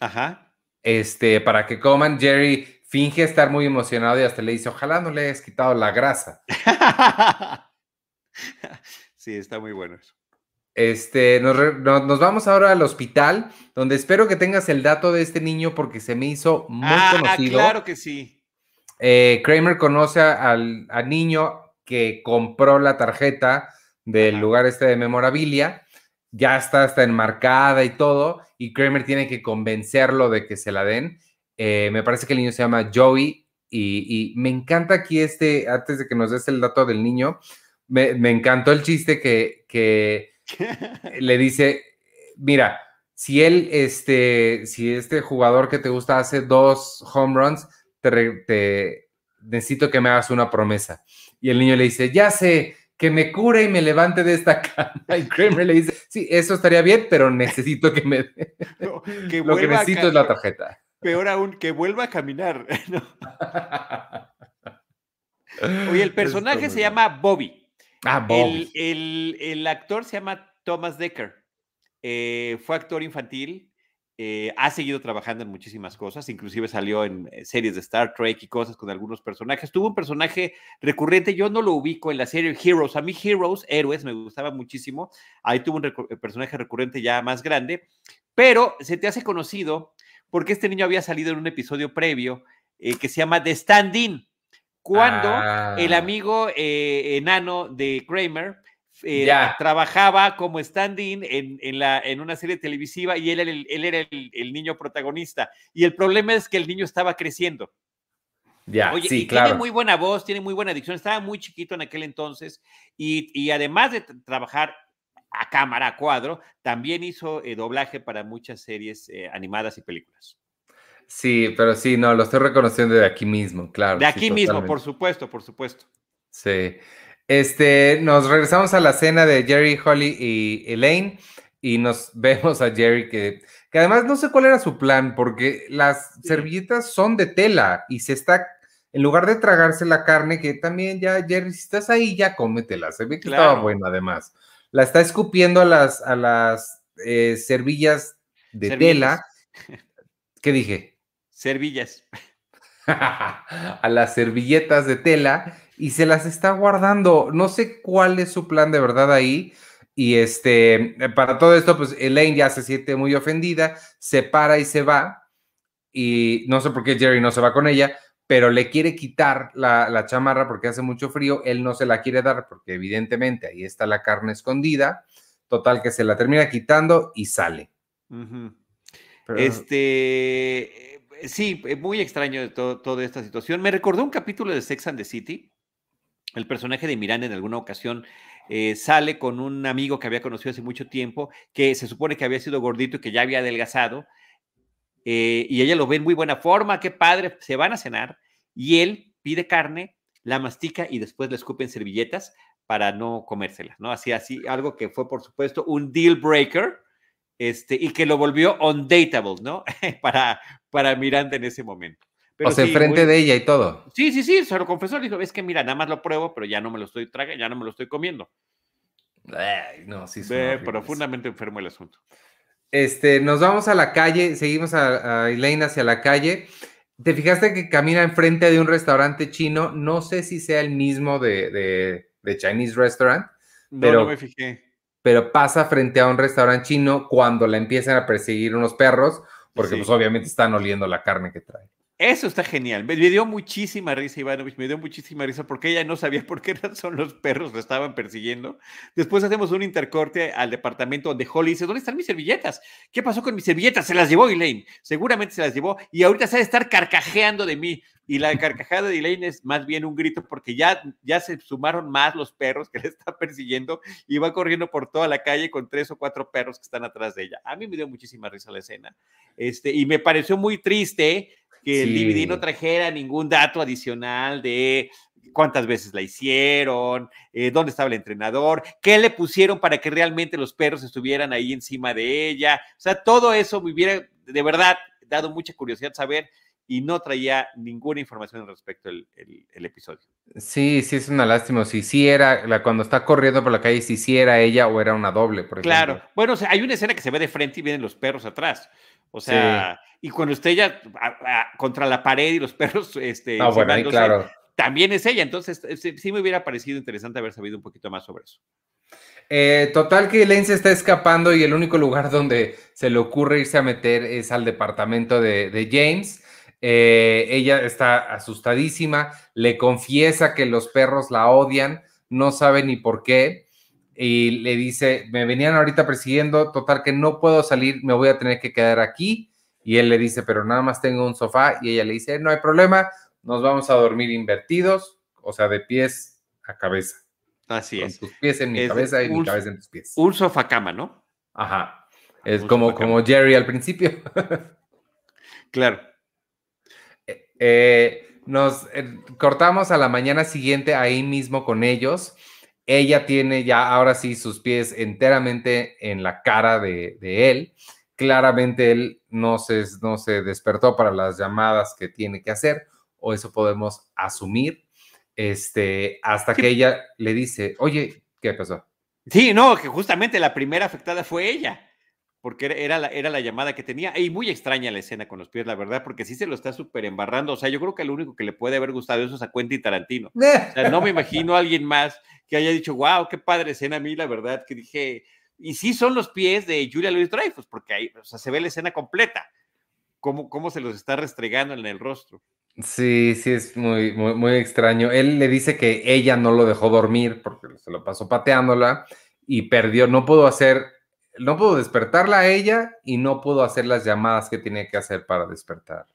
Ajá. Este, para que coman. Jerry finge estar muy emocionado y hasta le dice, ojalá no le hayas quitado la grasa. sí, está muy bueno eso. Este, nos, vamos ahora al hospital, donde espero que tengas el dato de este niño porque se me hizo muy ah, conocido. Claro que sí. Eh, Kramer conoce al, niño que compró la tarjeta del lugar este de memorabilia, ya está hasta enmarcada y todo, y Kramer tiene que convencerlo de que se la den. Eh, me parece que el niño se llama Joey y, me encanta aquí este, antes de que nos des el dato del niño, me, encantó el chiste que, que le dice, mira, si él, este, si este jugador que te gusta hace dos home runs, te, necesito que me hagas una promesa. Y el niño le dice, ya sé, que me cure y me levante de esta cama. Y Kramer le dice, sí, eso estaría bien, pero necesito que me... Lo que necesito es la tarjeta. Peor aún, que vuelva a caminar. Oye, el personaje se llama Bobby. Ah, Bobby. El, actor se llama Thomas Decker. Eh, fue actor infantil. Eh, ha seguido trabajando en muchísimas cosas, inclusive salió en eh, series de Star Trek y cosas con algunos personajes. Tuvo un personaje recurrente, yo no lo ubico en la serie Heroes. A mí Heroes, héroes, me gustaba muchísimo. Ahí tuvo un personaje recurrente ya más grande, pero se te hace conocido porque este niño había salido en un episodio previo eh, que se llama The Stand-In, cuando el ah. amigo eh, enano de Kramer eh, trabajaba como stand-in en, en, una serie televisiva y él era, el, él era el, niño protagonista. Y el problema es que el niño estaba creciendo. Ya, sí, claro. Tiene muy buena voz, tiene muy buena dicción, estaba muy chiquito en aquel entonces y, y además de trabajar a cámara, a cuadro, también hizo eh, doblaje para muchas series eh, animadas y películas. Sí, pero sí, no, lo estoy reconociendo de aquí mismo, claro. De aquí mismo, por supuesto, por supuesto. Sí. Este, nos regresamos a la cena de Jerry, Holly y Elaine y nos vemos a Jerry que, que además no sé cuál era su plan porque las servilletas son de tela y se está, en lugar de tragarse la carne, que también ya, Jerry, si estás ahí, ya cómetela, se ve que estaba bueno además la está escupiendo a las, a las eh, servillas de tela. ¿Qué dije? Servillas. a las servilletas de tela y se las está guardando. No sé cuál es su plan de verdad ahí. Y este, para todo esto, pues Elaine ya se siente muy ofendida, se para y se va. Y no sé por qué Jerry no se va con ella, pero le quiere quitar la, chamarra porque hace mucho frío, él no se la quiere dar porque evidentemente ahí está la carne escondida, total que se la termina quitando y sale. Este, eh, sí, eh, muy extraño todo, toda esta situación. Me recordó un capítulo de Sex and the City. El personaje de Miranda en alguna ocasión eh, sale con un amigo que había conocido hace mucho tiempo, que se supone que había sido gordito y que ya había adelgazado, eh, y ella lo ve en muy buena forma, qué padre, se van a cenar y él pide carne, la mastica y después le escupen servilletas para no comérsela, ¿no? Así, así, algo que fue, por supuesto, un deal breaker, este, y que lo volvió undateable, ¿no? para, para Miranda en ese momento. Pero o sea, enfrente de ella y todo. Sí, sí, sí, se lo confesó, dijo, es que mira, nada más lo pruebo, pero ya no me lo estoy tragando, ya no me lo estoy comiendo. no, sí, Ve profundamente enfermo el asunto. Este, nos vamos a la calle, seguimos a, Elaine hacia la calle. ¿Te fijaste que camina enfrente de un restaurante chino? No sé si sea el mismo de, Chinese Restaurant. pero, no me fijé. Pero pasa frente a un restaurante chino cuando la empiezan a perseguir unos perros, porque pues obviamente están oliendo la carne que trae. Eso está genial. Me, dio muchísima risa, Ivanovich, me dio muchísima risa porque ella no sabía por qué razón los perros la estaban persiguiendo. Después hacemos un intercorte al departamento donde Holly dice, ¿dónde están mis servilletas? ¿Qué pasó con mis servilletas? Se las llevó Elaine. Seguramente se las llevó y ahorita se ha de estar carcajeando de mí. Y la carcajada de Elaine es más bien un grito porque ya, ya se sumaron más los perros que le están persiguiendo y va corriendo por toda la calle con tres o cuatro perros que están atrás de ella. A mí me dio muchísima risa la escena. Este, y me pareció muy triste que el DVD no trajera ningún dato adicional de cuántas veces la hicieron, eh, dónde estaba el entrenador, qué le pusieron para que realmente los perros estuvieran ahí encima de ella. O sea, todo eso me hubiera de verdad dado mucha curiosidad saber y no traía ninguna información respecto al el, episodio. Sí, sí, es una lástima. Si sí era, la, cuando está corriendo por la calle, si sí era ella o era una doble, por ejemplo. Claro, bueno, o sea, hay una escena que se ve de frente y vienen los perros atrás. O sea, y cuando esté ella contra la pared y los perros, este, ah, bueno, claro. también es ella. Entonces, sí me hubiera parecido interesante haber sabido un poquito más sobre eso. Eh, total que Elaine se está escapando y el único lugar donde se le ocurre irse a meter es al departamento de, James. Eh, ella está asustadísima, le confiesa que los perros la odian, no sabe ni por qué y le dice, me venían ahorita persiguiendo, total que no puedo salir, me voy a tener que quedar aquí. Y él le dice, pero nada más tengo un sofá. Y ella le dice, no hay problema, nos vamos a dormir invertidos, o sea, de pies a cabeza. Así Con es. tus pies en mi cabeza y mi cabeza en tus pies. Un sofá cama, ¿no? Ajá. Es como, como Jerry al principio. claro. Eh, eh, nos eh, cortamos a la mañana siguiente ahí mismo con ellos ella tiene ya ahora sí sus pies enteramente en la cara de, él. Claramente él no se, no se despertó para las llamadas que tiene que hacer, o eso podemos asumir, este, hasta que ella le dice, oye, ¿qué pasó? Sí, no, que justamente la primera afectada fue ella porque era la, era la llamada que tenía. Y muy extraña la escena con los pies, la verdad, porque sí se lo está súper embarrando. O sea, yo creo que lo único que le puede haber gustado eso es a Quentin Tarantino. O sea, no me imagino a alguien más que haya dicho, wow, qué padre escena a mí, la verdad, que dije, y sí son los pies de Julia Louis Dreyfus, porque ahí, o sea, se ve la escena completa, cómo, cómo se los está restregando en el rostro. Sí, sí, es muy, muy, muy extraño. Él le dice que ella no lo dejó dormir porque se lo pasó pateándola y perdió, no pudo hacer no pudo despertarla a ella y no pudo hacer las llamadas que tenía que hacer para despertar.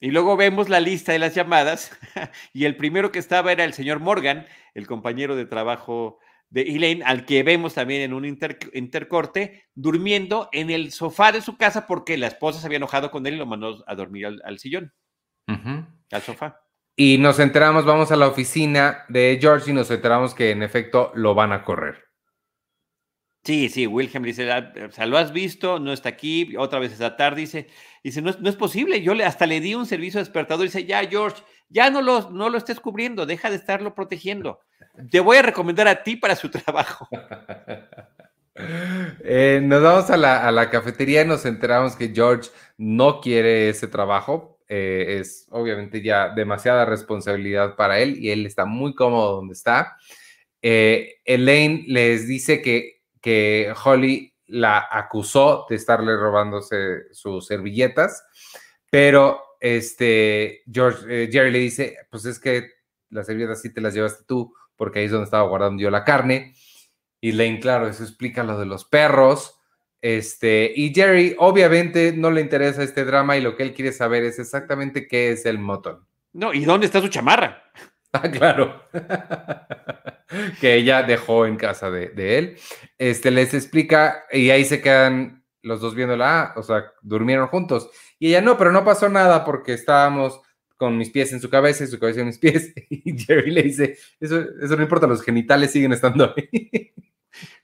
Y luego vemos la lista de las llamadas y el primero que estaba era el señor Morgan, el compañero de trabajo de Elaine, al que vemos también en un intercorte, durmiendo en el sofá de su casa porque la esposa se había enojado con él y lo mandó a dormir al, sillón, al sofá. Y nos enteramos, vamos a la oficina de George y nos enteramos que en efecto lo van a correr. Sí, sí, Wilhelm dice, ah, o sea, lo has visto, no está aquí, otra vez esta tarde, dice, dice, no es, no es posible, yo le, hasta le di un servicio despertador, dice, ya, George, ya no lo, no lo estés cubriendo, deja de estarlo protegiendo. Te voy a recomendar a ti para su trabajo. Eh, nos vamos a la, cafetería y nos enteramos que George no quiere ese trabajo. Eh, es obviamente ya demasiada responsabilidad para él y él está muy cómodo donde está. Eh, Elaine les dice que que Holly la acusó de estarle robándose sus servilletas, pero este George, eh, Jerry le dice, pues es que las servilletas sí te las llevaste tú, porque ahí es donde estaba guardando yo la carne. Y Lane, claro, eso explica lo de los perros. Este, y Jerry obviamente no le interesa este drama y lo que él quiere saber es exactamente qué es el motón. No, ¿y dónde está su chamarra? Ah, claro. que ella dejó en casa de, él. Este les explica y ahí se quedan los dos viéndola, ah, o sea, durmieron juntos. Y ella no, pero no pasó nada porque estábamos con mis pies en su cabeza y su cabeza en mis pies. Y Jerry le dice, eso, eso no importa, los genitales siguen estando ahí.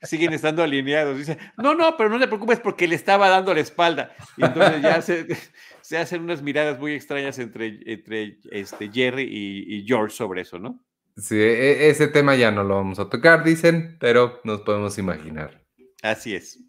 Siguen estando alineados. Dice, no, no, pero no te preocupes porque le estaba dando la espalda. Y entonces ya se, se hacen unas miradas muy extrañas entre, entre este, Jerry y, George sobre eso, ¿no? Sí, e, ese tema ya no lo vamos a tocar, dicen, pero nos podemos imaginar. Así es.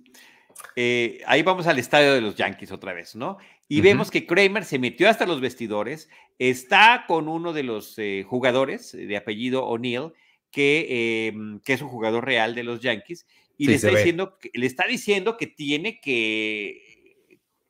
Eh, ahí vamos al estadio de los Yankees otra vez, ¿no? Y vemos que Kramer se metió hasta los vestidores, está con uno de los eh, jugadores de apellido O'Neill, que, em, que, es un jugador real de los Yankees, y le, está diciendo, le está diciendo que tiene que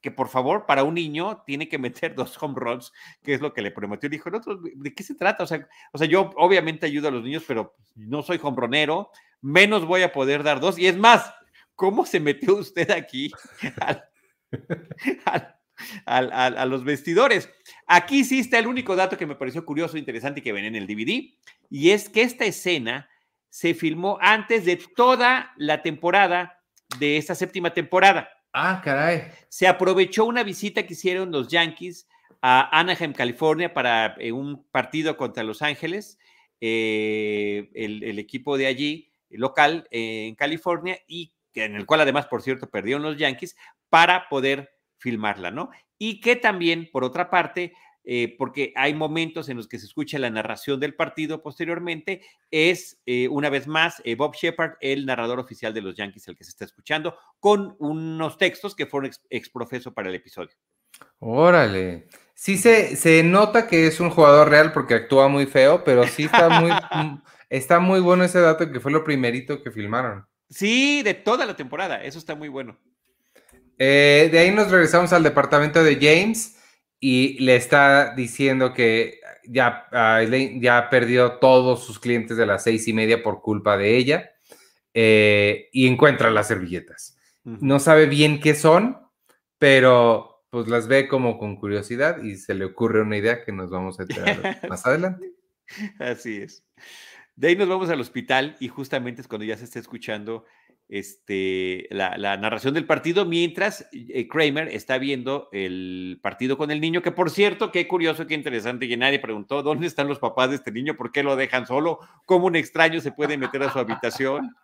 que por favor, para un niño tiene que meter dos home runs, que es lo que le prometió. Dijo, ¿de qué se trata? O sea, o sea, yo obviamente ayudo a los niños, pero no soy hombronero, menos voy a poder dar dos. Y es más, ¿cómo se metió usted aquí a los vestidores? Aquí sí está el único dato que me pareció curioso, interesante y que ven en el DVD, y es que esta escena se filmó antes de toda la temporada de esta séptima temporada. Ah, caray. Se aprovechó una visita que hicieron los Yankees a Anaheim, California, para eh, un partido contra Los Ángeles, eh, el, equipo de allí, local, en California, y en el cual además, por cierto, perdieron los Yankees, para poder filmarla, ¿no? Y que también, por otra parte, eh, porque hay momentos en los que se escucha la narración del partido posteriormente, es eh, una vez más eh, Bob Shepard, el narrador oficial de los Yankees, el que se está escuchando, con unos textos que fueron exprofeso para el episodio. Órale. Sí se, se nota que es un jugador real porque actúa muy feo, pero sí está muy, está muy bueno ese dato que fue lo primerito que filmaron. Sí, de toda la temporada, eso está muy bueno. De ahí nos regresamos al departamento de James y le está diciendo que ya, ah, ya perdió todos sus clientes de las seis y media por culpa de ella eh, y encuentra las servilletas. No sabe bien qué son, pero pues las ve como con curiosidad y se le ocurre una idea que nos vamos a enterar más adelante. Así es. De ahí nos vamos al hospital y justamente es cuando ya se está escuchando este, la, narración del partido mientras eh, Kramer está viendo el partido con el niño, que por cierto, qué curioso, qué interesante, que nadie preguntó dónde están los papás de este niño, por qué lo dejan solo, cómo un extraño se puede meter a su habitación.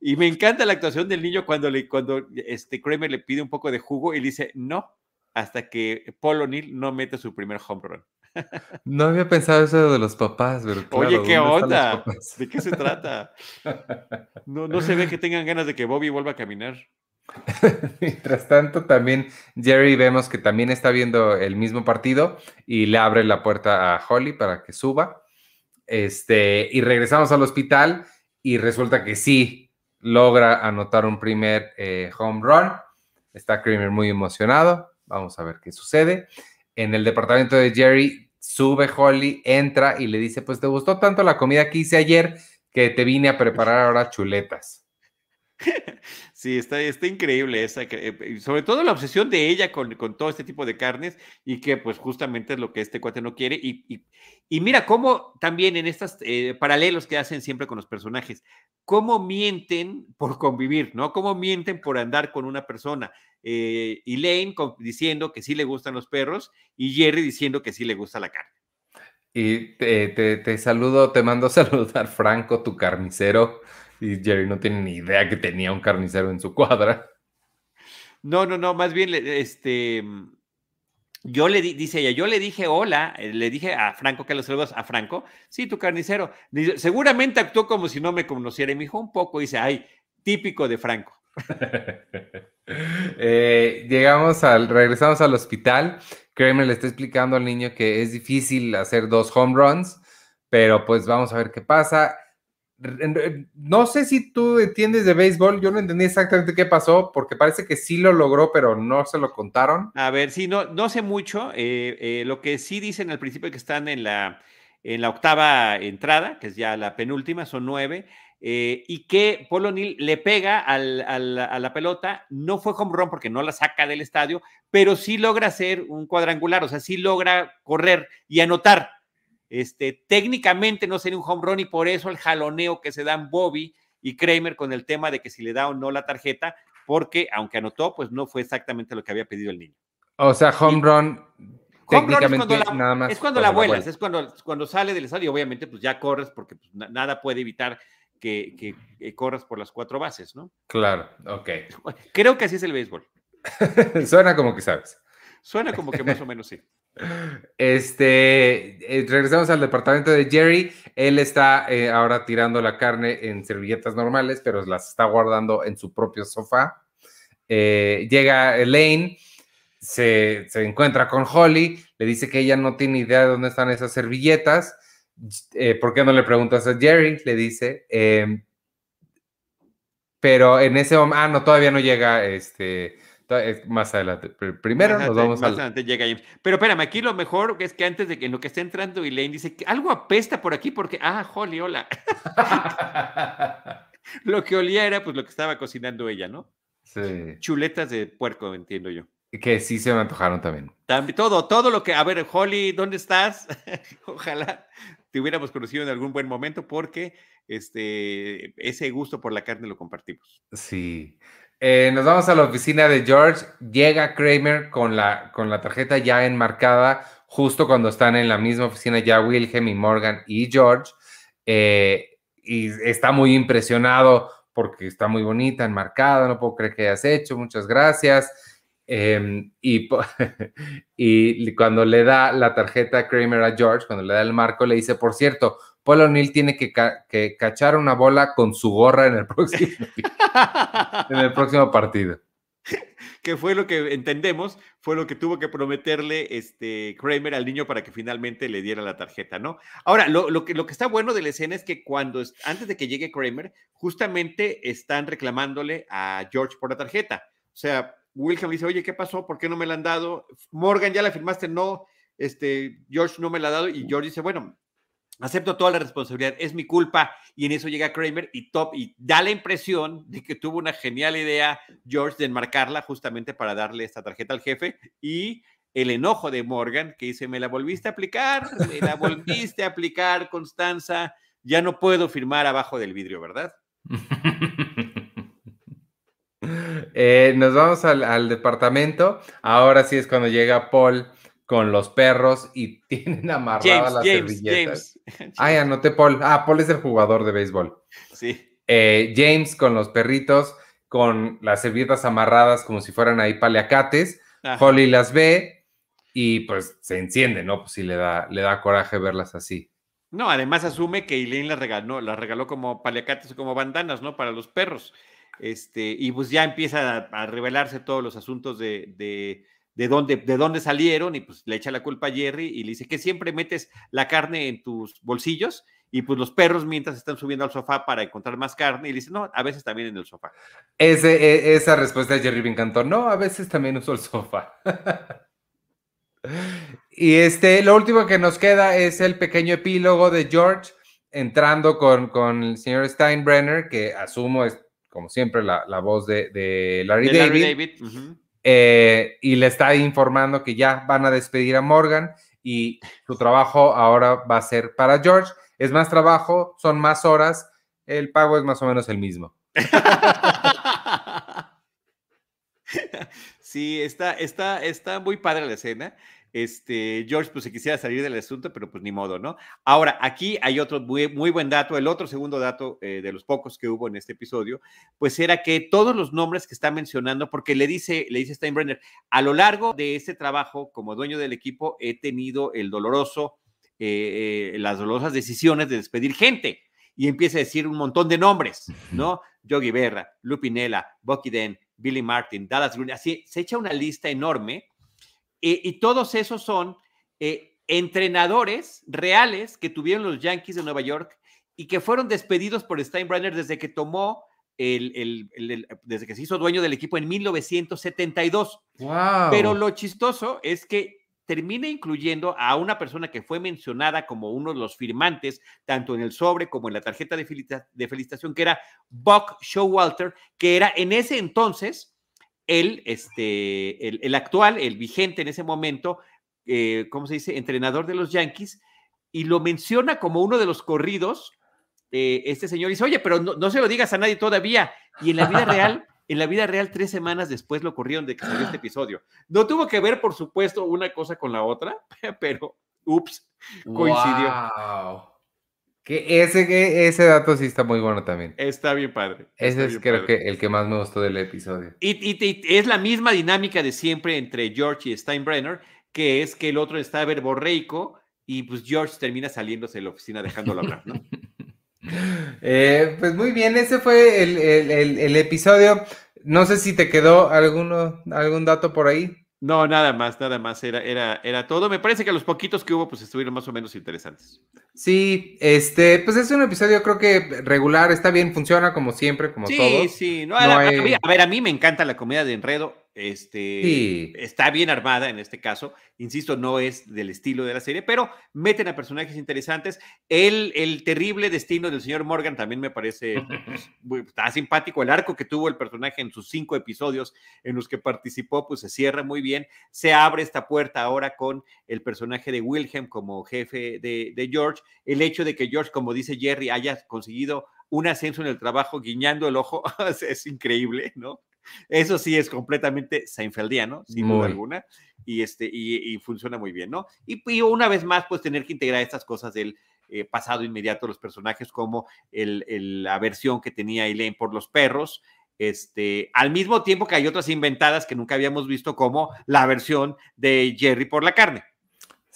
Y me encanta la actuación del niño cuando, le, cuando este Kramer le pide un poco de jugo y dice no, hasta que Paul O'Neill no mete su primer home run. No había pensado eso de los papás, pero Oye, ¿qué onda? ¿De qué se trata? No, no se ve que tengan ganas de que Bobby vuelva a caminar. Mientras tanto, también Jerry vemos que también está viendo el mismo partido y le abre la puerta a Holly para que suba. Este, y regresamos al hospital y resulta que sí logra anotar un primer eh, home run. Está Kramer muy emocionado. Vamos a ver qué sucede en el departamento de Jerry, sube Holly, entra y le dice, pues te gustó tanto la comida que hice ayer que te vine a preparar ahora chuletas. Sí, está, está increíble esa, eh, sobre todo la obsesión de ella con, todo este tipo de carnes y que pues justamente es lo que este cuate no quiere. Y, y, mira cómo también en estos eh, paralelos que hacen siempre con los personajes, cómo mienten por convivir, ¿no? Cómo mienten por andar con una persona. Eh, Elaine diciendo que sí le gustan los perros y Jerry diciendo que sí le gusta la carne. Y te, te saludo, te mando a saludar Franco, tu carnicero y Jerry no tiene ni idea que tenía un carnicero en su cuadra. No, no, no, más bien, este, yo le dice ella, yo le dije hola, eh, le dije a Franco que los saludos a Franco, sí, tu carnicero. seguramente actuó como si no me conociera y me dijo un poco, dice, ay, típico de Franco. Eh, llegamos al, regresamos al hospital. Kramer le está explicando al niño que es difícil hacer dos home runs, pero pues vamos a ver qué pasa no sé si tú entiendes de béisbol, yo no entendí exactamente qué pasó, porque parece que sí lo logró, pero no se lo contaron. A ver, sí, no, no sé mucho. Eh, eh, lo que sí dicen al principio que están en la, en la octava entrada, que es ya la penúltima, son nueve, eh, y que Polo O'Neill le pega a la pelota, no fue home run porque no la saca del estadio, pero sí logra hacer un cuadrangular, o sea, sí logra correr y anotar este, técnicamente no sería un home run y por eso el jaloneo que se dan Bobby y Kramer con el tema de que si le da o no la tarjeta, porque aunque anotó, pues no fue exactamente lo que había pedido el niño. O sea, home run. técnicamente es cuando la, nada más es cuando la vuelas, es cuando, cuando sale del estadio, obviamente, pues ya corres porque pues, nada puede evitar que, que, corras por las cuatro bases, ¿no? Claro, ok. Creo que así es el béisbol. Suena como que sabes. Suena como que más o menos sí. Este, eh, regresamos al departamento de Jerry. Él está eh, ahora tirando la carne en servilletas normales, pero las está guardando en su propio sofá. Eh, llega Elaine, se, encuentra con Holly, le dice que ella no tiene idea de dónde están esas servilletas. ¿Por qué no le preguntas a Jerry? Le dice. Em, pero en ese momento, ah, no, todavía no llega este más adelante. Primero nos vamos más adelante llega James. Pero espérame, aquí lo mejor es que antes de que en lo que está entrando Elaine dice que algo apesta por aquí porque, ah, Holly, hola. lo que olía era pues lo que estaba cocinando ella, ¿no? Sí. Chuletas de puerco, entiendo yo. Que sí se me antojaron también. también. Todo, todo lo que, a ver, Holly, ¿dónde estás? Ojalá te hubiéramos conocido en algún buen momento porque este, ese gusto por la carne lo compartimos. Sí. Eh, nos vamos a la oficina de George. Llega Kramer con la, con la tarjeta ya enmarcada, justo cuando están en la misma oficina ya Wilhelm y Morgan y George. Eh, y está muy impresionado porque está muy bonita, enmarcada, no puedo creer que hayas hecho, muchas gracias. Em, y, cuando le da la tarjeta a Kramer a George, cuando le da el marco, le dice, por cierto, Paul O'Neill tiene que, cachar una bola con su gorra en el próximo, en el próximo partido. Que fue lo que entendemos, fue lo que tuvo que prometerle este Kramer al niño para que finalmente le diera la tarjeta, ¿no? Ahora, lo, que, lo que está bueno de la escena es que cuando, antes de que llegue Kramer, justamente están reclamándole a George por la tarjeta. O sea, Wilhelm dice, oye, ¿qué pasó? ¿Por qué no me la han dado? Morgan, ¿ya la firmaste? No, este, George no me la ha dado. Y George dice, bueno, acepto toda la responsabilidad, es mi culpa. Y en eso llega Kramer y top y da la impresión de que tuvo una genial idea George de enmarcarla justamente para darle esta tarjeta al jefe y el enojo de Morgan que dice, me la volviste a aplicar, me la volviste a aplicar, Constanza, ya no puedo firmar abajo del vidrio, ¿verdad? Eh, nos vamos al, al departamento. Ahora sí es cuando llega Paul con los perros y tienen amarradas las servilletas. James. Ay, anoté Paul. Ah, Paul es el jugador de béisbol. Sí. Eh, James con los perritos, con las servilletas amarradas como si fueran ahí paliacates. Holly las ve y pues se enciende, ¿no? Pues sí le da, le da coraje verlas así. No, además asume que Elaine las regaló, las regaló como paliacates o como bandanas, ¿no? Para los perros. Este, y pues ya empieza a, revelarse todos los asuntos de de dónde, de dónde salieron y pues le echa la culpa a Jerry y le dice que siempre metes la carne en tus bolsillos y pues los perros mientras están subiendo al sofá para encontrar más carne y le dice, no, a veces también en el sofá. Ese, e, esa respuesta de Jerry me encantó, no, a veces también uso el sofá. y este, lo último que nos queda es el pequeño epílogo de George entrando con, con el señor Steinbrenner, que asumo es como siempre la, voz de, Larry, David. Eh, y le está informando que ya van a despedir a Morgan y su trabajo ahora va a ser para George. Es más trabajo, son más horas, el pago es más o menos el mismo. Sí, está, está, está muy padre la escena. Este, George, pues se quisiera salir del asunto, pero pues ni modo, ¿no? Ahora, aquí hay otro muy, muy buen dato, el otro segundo dato eh, de los pocos que hubo en este episodio, pues era que todos los nombres que está mencionando, porque le dice, le dice Steinbrenner, a lo largo de este trabajo como dueño del equipo he tenido el doloroso, eh, eh, las dolorosas decisiones de despedir gente. Y empieza a decir un montón de nombres, ¿no? Yogi Berra, Lupinella, Bucky Den, Billy Martin, Dallas Green, así se echa una lista enorme eh, y todos esos son eh, entrenadores reales que tuvieron los Yankees de Nueva York y que fueron despedidos por Steinbrenner desde que tomó el, desde que se hizo dueño del equipo en 1972. Pero lo chistoso es que termina incluyendo a una persona que fue mencionada como uno de los firmantes, tanto en el sobre como en la tarjeta de, felicitación, que era Buck Showalter, que era en ese entonces el, este, el, actual, el vigente en ese momento, eh, ¿cómo se dice? Entrenador de los Yankees, y lo menciona como uno de los corridos. Eh, este señor dice, oye, pero no, se lo digas a nadie todavía. Y en la vida real, en la vida real, tres semanas después lo corrieron de que salió este episodio. No tuvo que ver, por supuesto, una cosa con la otra, pero, ups, coincidió. Que ese, ese dato sí está muy bueno también. Está bien padre. Ese es creo que el que más me gustó del episodio. Y, es la misma dinámica de siempre entre George y Steinbrenner, que es que el otro está verborreico y pues George termina saliéndose de la oficina dejándolo hablar, ¿no? Eh, pues muy bien, ese fue el, el, episodio. No sé si te quedó alguno, algún dato por ahí. No, nada más, nada más, era, era, era todo. Me parece que los poquitos que hubo, pues estuvieron más o menos interesantes. Sí, este, pues es un episodio creo que regular, está bien, funciona como siempre, como todo. Sí, sí, no, a, ver, a mí me encanta la comedia de enredo, este, está bien armada en este caso, insisto, no es del estilo de la serie, pero meten a personajes interesantes. El, el terrible destino del señor Morgan también me parece pues, está simpático. El arco que tuvo el personaje en sus cinco episodios en los que participó, pues se cierra muy bien. Se abre esta puerta ahora con el personaje de Wilhelm como jefe de, de George. El hecho de que George, como dice Jerry, haya conseguido un ascenso en el trabajo guiñando el ojo es increíble, ¿no? Eso sí es completamente Seinfeldiano, sin duda alguna, y, este, y, funciona muy bien, ¿no? Y, una vez más, pues tener que integrar estas cosas del eh, pasado inmediato de los personajes, como el, la versión que tenía Elaine por los perros, este, al mismo tiempo que hay otras inventadas que nunca habíamos visto, como la versión de Jerry por la carne.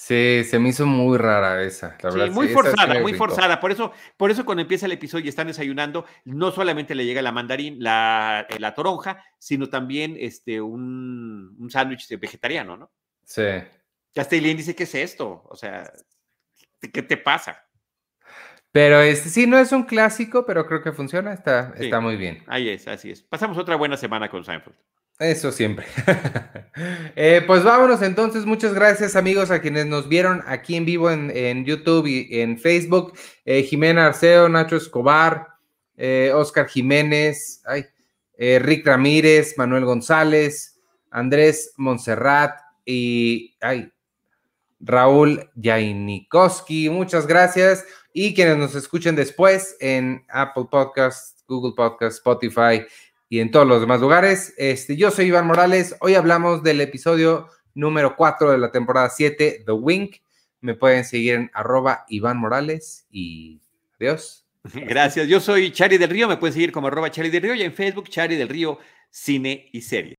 Sí, se me hizo muy rara esa, la verdad. muy forzada, muy forzada. Por eso, por eso cuando empieza el episodio y están desayunando, no solamente le llega la mandarín, la, eh, la toronja, sino también este, un, un sándwich vegetariano, ¿no? Sí. Castellín dice, ¿qué es esto? O sea, ¿qué te pasa? Pero este sí, no es un clásico, pero creo que funciona, está, está muy bien. Ahí es, así es. Pasamos otra buena semana con Seinfeld. Eso siempre. Eh, pues vámonos entonces. Muchas gracias amigos a quienes nos vieron aquí en vivo en, YouTube y en Facebook. Eh, Jimena Arceo, Nacho Escobar, eh, Oscar Jiménez, ay, Rick Ramírez, Manuel González, Andrés Montserrat y ay, Raúl Jainikoski. Muchas gracias. Y quienes nos escuchen después en Apple Podcasts, Google Podcasts, Spotify y en todos los demás lugares. Este, yo soy Iván Morales. Hoy hablamos del episodio número 4 de la temporada 7, The Wink. Me pueden seguir en arroba Iván Morales y adiós. Gracias. Yo soy Chari del Río. Me pueden seguir como arroba Chari del Río y en Facebook Chari del Río Cine y Serie.